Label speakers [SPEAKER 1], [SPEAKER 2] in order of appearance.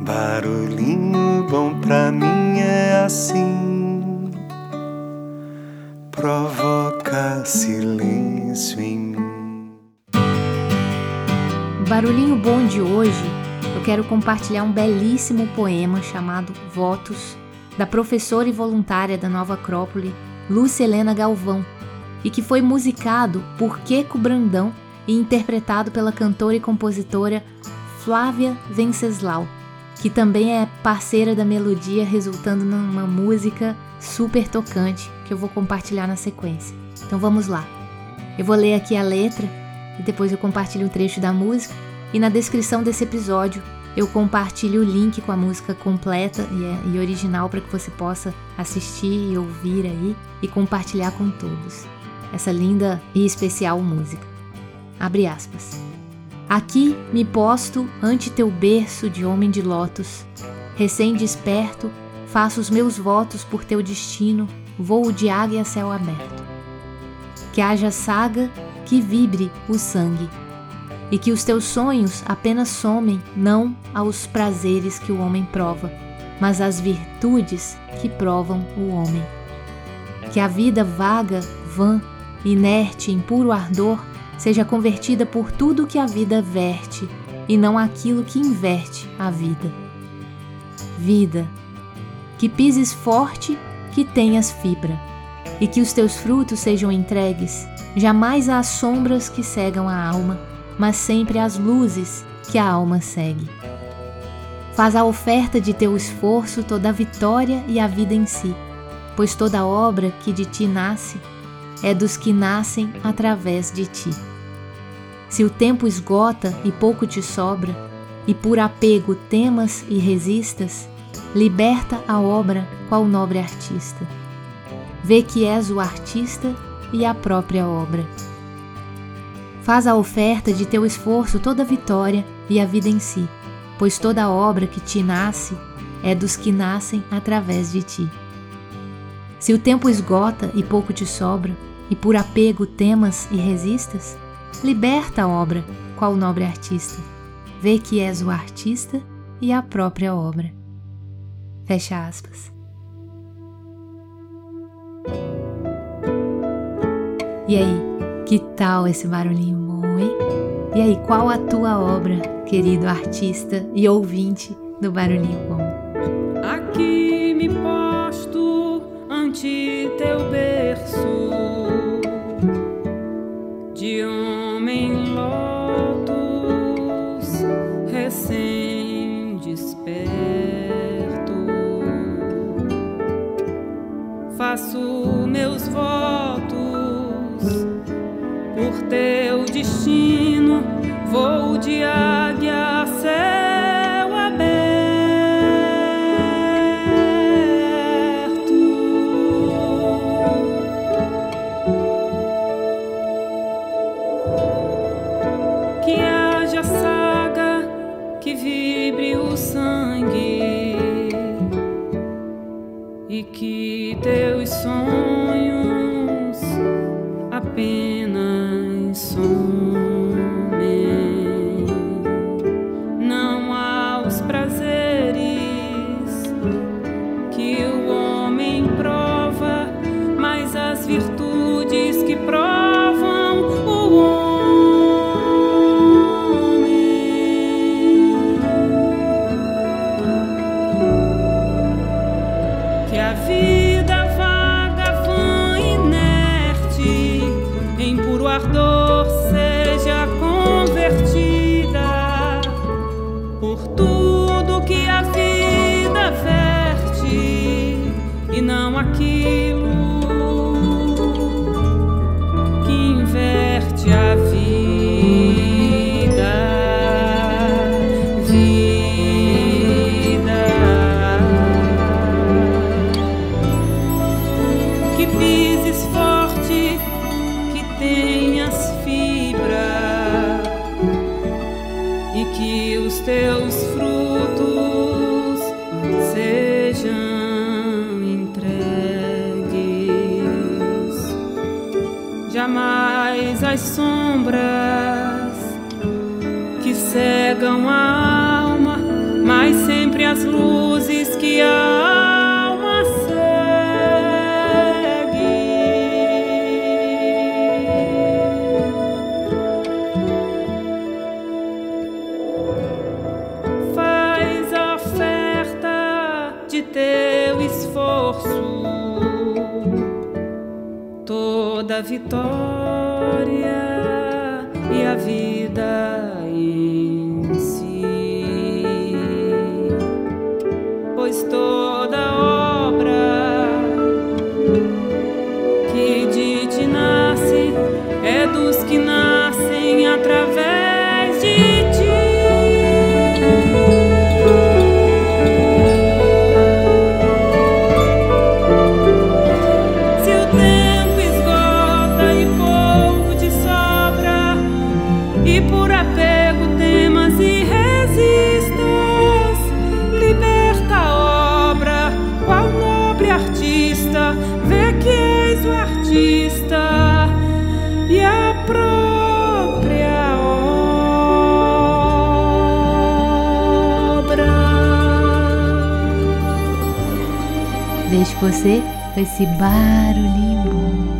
[SPEAKER 1] Barulhinho bom pra mim é assim, provoca silêncio em mim.
[SPEAKER 2] Barulhinho bom de hoje, eu quero compartilhar um belíssimo poema chamado Votos, da professora e voluntária da Nova Acrópole, Lúcia Helena Galvão, e que foi musicado por Queco Brandão e interpretado pela cantora e compositora Flávia Venceslau que também é parceira da melodia, resultando numa música super tocante que eu vou compartilhar na sequência. Então vamos lá. Eu vou ler aqui a letra e depois eu compartilho um trecho da música e na descrição desse episódio eu compartilho o link com a música completa e, é, original para que você possa assistir e ouvir aí e compartilhar com todos. Essa linda e especial música. Abre aspas. Aqui me posto ante teu berço de homem de lótus. Recém-desperto, faço os meus votos por teu destino, voo de águia a céu aberto. Que haja saga, que vibre o sangue, e que os teus sonhos apenas somem não aos prazeres que o homem prova, mas às virtudes que provam o homem. Que a vida vaga, vã, inerte em puro ardor, seja convertida por tudo que a vida verte e não aquilo que inverte a vida. Vida, que pises forte, que tenhas fibra, e que os teus frutos sejam entregues, jamais às sombras que cegam a alma, mas sempre às luzes que a alma segue. Faz a oferta de teu esforço toda a vitória e a vida em si, pois toda obra que de ti nasce é dos que nascem através de ti. Se o tempo esgota e pouco te sobra, e por apego temas e resistas, liberta a obra qual nobre artista. Vê que és o artista e a própria obra. Faz a oferta de teu esforço toda a vitória e a vida em si, pois toda obra que te nasce é dos que nascem através de ti. Se o tempo esgota e pouco te sobra, e por apego temas e resistas, liberta a obra, qual nobre artista. Vê que és o artista e a própria obra. Fecha aspas. E aí, que tal esse barulhinho bom, hein? E aí, qual a tua obra, querido artista e ouvinte do Barulhinho Bom?
[SPEAKER 3] Aqui Faço meus votos. Por teu destino, vou de águia teus Jamais as sombras que cegam a alma, mas sempre as luzes que a alma segue. Faz a oferta de teu esforço, toda vitória e a vida
[SPEAKER 2] você com esse barulhinho bom.